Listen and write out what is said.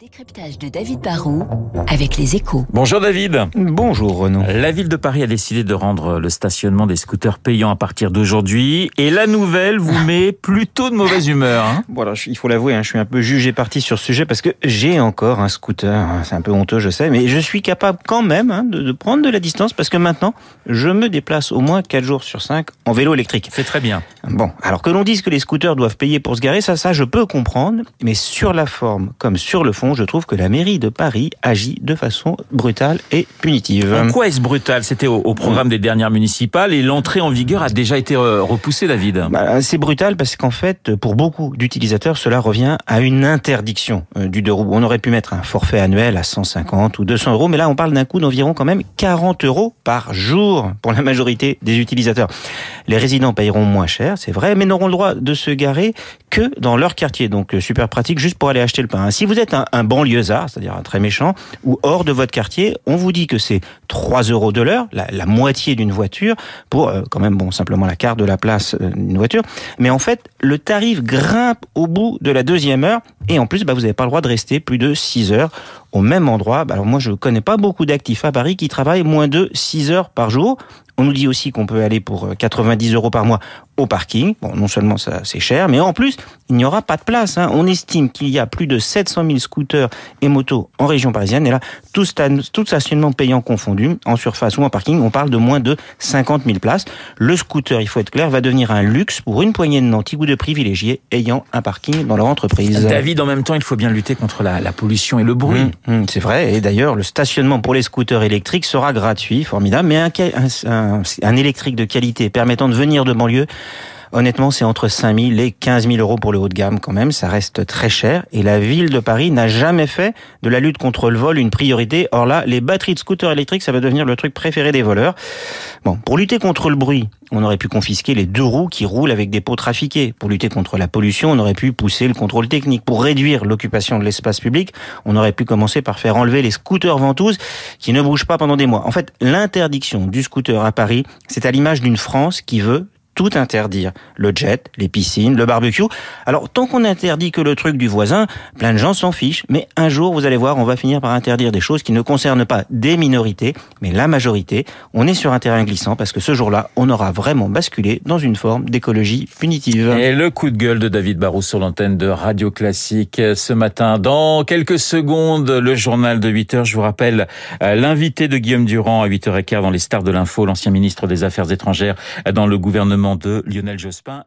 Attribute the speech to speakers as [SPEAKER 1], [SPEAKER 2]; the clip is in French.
[SPEAKER 1] Le décryptage de David Barrault avec les échos.
[SPEAKER 2] Bonjour David.
[SPEAKER 3] Bonjour Renaud.
[SPEAKER 2] La ville de Paris a décidé de rendre le stationnement des scooters payant à partir d'aujourd'hui. Et la nouvelle vous met plutôt de mauvaise humeur. Hein
[SPEAKER 3] voilà, il faut l'avouer, hein, je suis un peu jugé parti sur ce sujet parce que j'ai encore un scooter. Hein, c'est un peu honteux, je sais, mais je suis capable quand même hein, de, de, prendre de la distance parce que maintenant, je me déplace au moins 4 jours sur 5 en vélo électrique.
[SPEAKER 2] C'est très bien.
[SPEAKER 3] Bon, alors que l'on dise que les scooters doivent payer pour se garer, ça, ça, je peux comprendre. Mais sur la forme comme sur le fond, je trouve que la mairie de Paris agit de façon brutale et punitive.
[SPEAKER 2] En quoi est-ce brutal? C'était au, au, programme des dernières municipales et l'entrée en vigueur a déjà été euh, repoussée, David?
[SPEAKER 3] Bah, c'est brutal parce qu'en fait, pour beaucoup d'utilisateurs, cela revient à une interdiction euh, du deux roues. On aurait pu mettre un forfait annuel à 150 ou 200 euros, mais là, on parle d'un coût d'environ quand même 40 euros par jour pour la majorité des utilisateurs. Les résidents payeront moins cher, c'est vrai, mais n'auront le droit de se garer que dans leur quartier. Donc, super pratique juste pour aller acheter le pain. Si vous êtes un, un banlieusard, c'est-à-dire un très méchant, ou hors de votre quartier, on vous dit que c'est 3 euros de l'heure, la, la, moitié d'une voiture, pour euh, quand même, bon, simplement la carte de la place euh, d'une voiture. Mais en fait, le tarif grimpe au bout de la deuxième heure, et en plus, bah, vous n'avez pas le droit de rester plus de 6 heures au même endroit. Alors moi, je ne connais pas beaucoup d'actifs à Paris qui travaillent moins de 6 heures par jour. On nous dit aussi qu'on peut aller pour 90 euros par mois au parking. Bon, non seulement ça c'est cher, mais en plus, il n'y aura pas de place. Hein. On estime qu'il y a plus de 700 000 scooters et motos en région parisienne. Et là, tout, tout stationnement payant confondu, en surface ou en parking, on parle de moins de 50 000 places. Le scooter, il faut être clair, va devenir un luxe pour une poignée de nantis ou de privilégiés ayant un parking dans leur entreprise.
[SPEAKER 2] David, en même temps, il faut bien lutter contre la, la pollution et le bruit.
[SPEAKER 3] Mmh, mmh, c'est vrai. Et d'ailleurs, le stationnement pour les scooters électriques sera gratuit, formidable, mais un, un, électrique de qualité permettant de venir de banlieue, honnêtement, c'est entre 5 000 et 15 000 euros pour le haut de gamme quand même. Ça reste très cher. Et la ville de Paris n'a jamais fait de la lutte contre le vol une priorité. Or là, les batteries de scooters électriques, ça va devenir le truc préféré des voleurs. Bon, pour lutter contre le bruit, on aurait pu confisquer les deux roues qui roulent avec des pots trafiqués. Pour lutter contre la pollution, on aurait pu pousser le contrôle technique. Pour réduire l'occupation de l'espace public, on aurait pu commencer par faire enlever les scooters ventouses qui ne bougent pas pendant des mois. En fait, l'interdiction du scooter à Paris, c'est à l'image d'une France qui veut tout interdire. Le jet, les piscines, le barbecue. Alors, tant qu'on interdit que le truc du voisin, plein de gens s'en fichent. Mais un jour, vous allez voir, on va finir par interdire des choses qui ne concernent pas des minorités, mais la majorité. On est sur un terrain glissant parce que ce jour-là, on aura vraiment basculé dans une forme d'écologie punitive.
[SPEAKER 2] Et le coup de gueule de David Barrou sur l'antenne de Radio Classique ce matin. Dans quelques secondes, le journal de 8 heures. Je vous rappelle l'invité de Guillaume Durand à 8h15 dans les stars de l'info, l'ancien ministre des Affaires étrangères dans le gouvernement de Lionel Jospin.